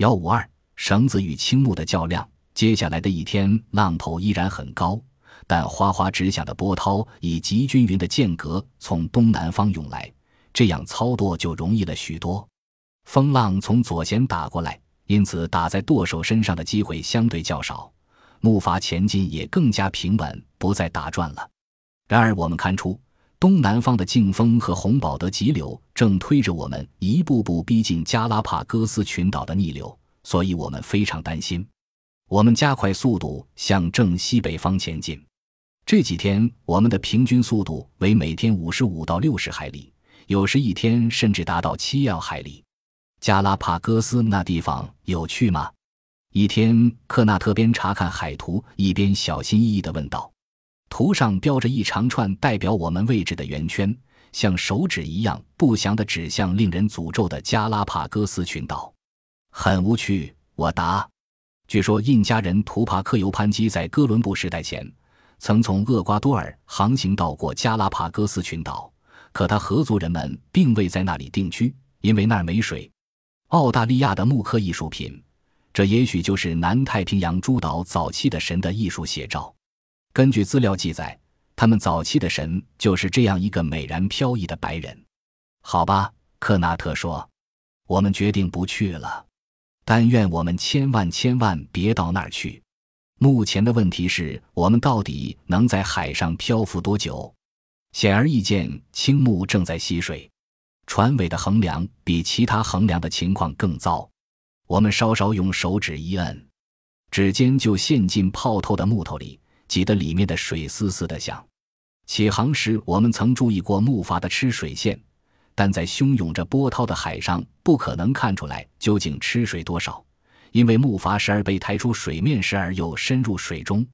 幺五二，绳子与青木的较量。接下来的一天，浪头依然很高，但哗哗直响的波涛以极均匀的间隔从东南方涌来，这样操作就容易了许多。风浪从左舷打过来，因此打在舵手身上的机会相对较少，木筏前进也更加平稳，不再打转了。然而，我们看出东南方的劲风和洪堡德急流正推着我们一步步逼近加拉帕戈斯群岛的逆流，所以我们非常担心。我们加快速度向正西北方前进。这几天，我们的平均速度为每天五十五到六十海里，有时一天甚至达到七要海里。加拉帕戈斯那地方有趣吗？一天，克纳特边查看海图，一边小心翼翼地问道：“图上标着一长串代表我们位置的圆圈，像手指一样不祥的指向令人诅咒的加拉帕戈斯群岛。”很无趣，我答。据说印加人图帕克尤潘基在哥伦布时代前，曾从厄瓜多尔航行到过加拉帕戈斯群岛，可他合族人们并未在那里定居，因为那儿没水。澳大利亚的木刻艺术品，这也许就是南太平洋诸岛早期的神的艺术写照。根据资料记载，他们早期的神就是这样一个美然飘逸的白人。好吧，克纳特说，我们决定不去了。但愿我们千万千万别到那儿去。目前的问题是我们到底能在海上漂浮多久？显而易见，青木正在吸水，船尾的横梁比其他横梁的情况更糟。我们稍稍用手指一摁，指尖就陷进泡透的木头里，挤得里面的水丝丝的响。起航时，我们曾注意过木筏的吃水线。但在汹涌着波涛的海上，不可能看出来究竟吃水多少，因为木筏时而被抬出水面，时而又深入水中。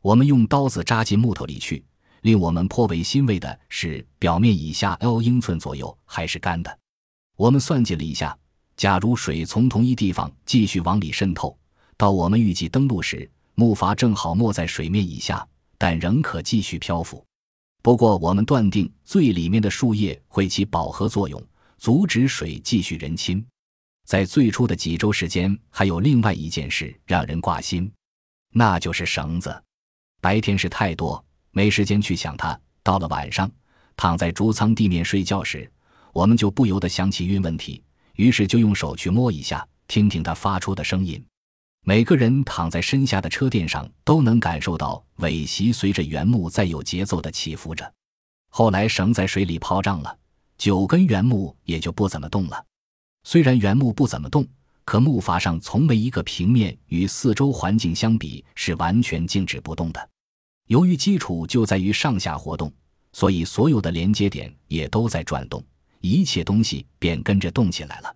我们用刀子扎进木头里去，令我们颇为欣慰的是，表面以下 L 英寸左右还是干的。我们算计了一下，假如水从同一地方继续往里渗透，到我们预计登陆时，木筏正好没在水面以下，但仍可继续漂浮。不过，我们断定最里面的树叶会起饱和作用，阻止水继续人侵。在最初的几周时间，还有另外一件事让人挂心，那就是绳子。白天事太多，没时间去想它。到了晚上，躺在竹舱地面睡觉时，我们就不由得想起运问题，于是就用手去摸一下，听听它发出的声音。每个人躺在身下的车垫上都能感受到尾席随着原木在有节奏地起伏着。后来绳在水里泡胀了，九根原木也就不怎么动了。虽然原木不怎么动，可木筏上从没一个平面与四周环境相比是完全静止不动的。由于基础就在于上下活动，所以所有的连接点也都在转动，一切东西便跟着动起来了。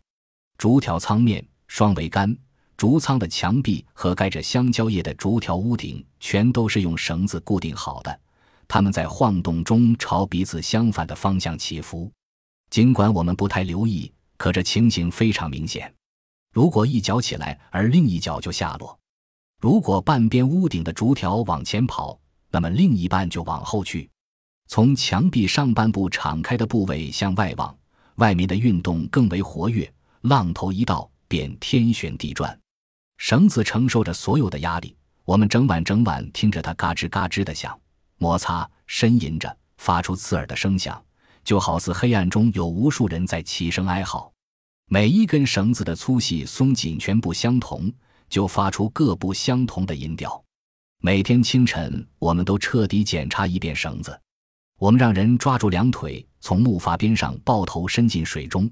竹条舱面、双桅杆。竹舱的墙壁和盖着香蕉叶的竹条屋顶，全都是用绳子固定好的。它们在晃动中朝彼此相反的方向起伏。尽管我们不太留意，可这情形非常明显。如果一脚起来，而另一脚就下落；如果半边屋顶的竹条往前跑，那么另一半就往后去。从墙壁上半部敞开的部位向外望，外面的运动更为活跃。浪头一到，便天旋地转。绳子承受着所有的压力，我们整晚整晚听着它嘎吱嘎吱的响，摩擦、呻吟着，发出刺耳的声响，就好似黑暗中有无数人在齐声哀嚎。每一根绳子的粗细、松紧全部相同，就发出各不相同的音调。每天清晨，我们都彻底检查一遍绳子。我们让人抓住两腿，从木筏边上抱头伸进水中，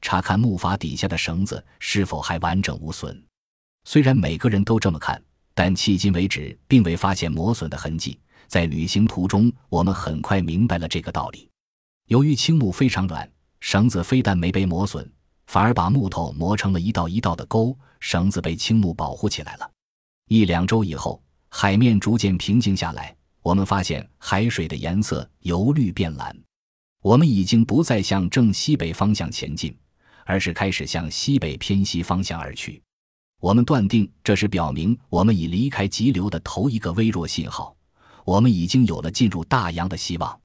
查看木筏底下的绳子是否还完整无损。虽然每个人都这么看，但迄今为止并未发现磨损的痕迹。在旅行途中，我们很快明白了这个道理。由于青木非常软，绳子非但没被磨损，反而把木头磨成了一道一道的沟，绳子被青木保护起来了。一两周以后，海面逐渐平静下来，我们发现海水的颜色由绿变蓝。我们已经不再向正西北方向前进，而是开始向西北偏西方向而去。我们断定，这是表明我们已离开急流的头一个微弱信号。我们已经有了进入大洋的希望。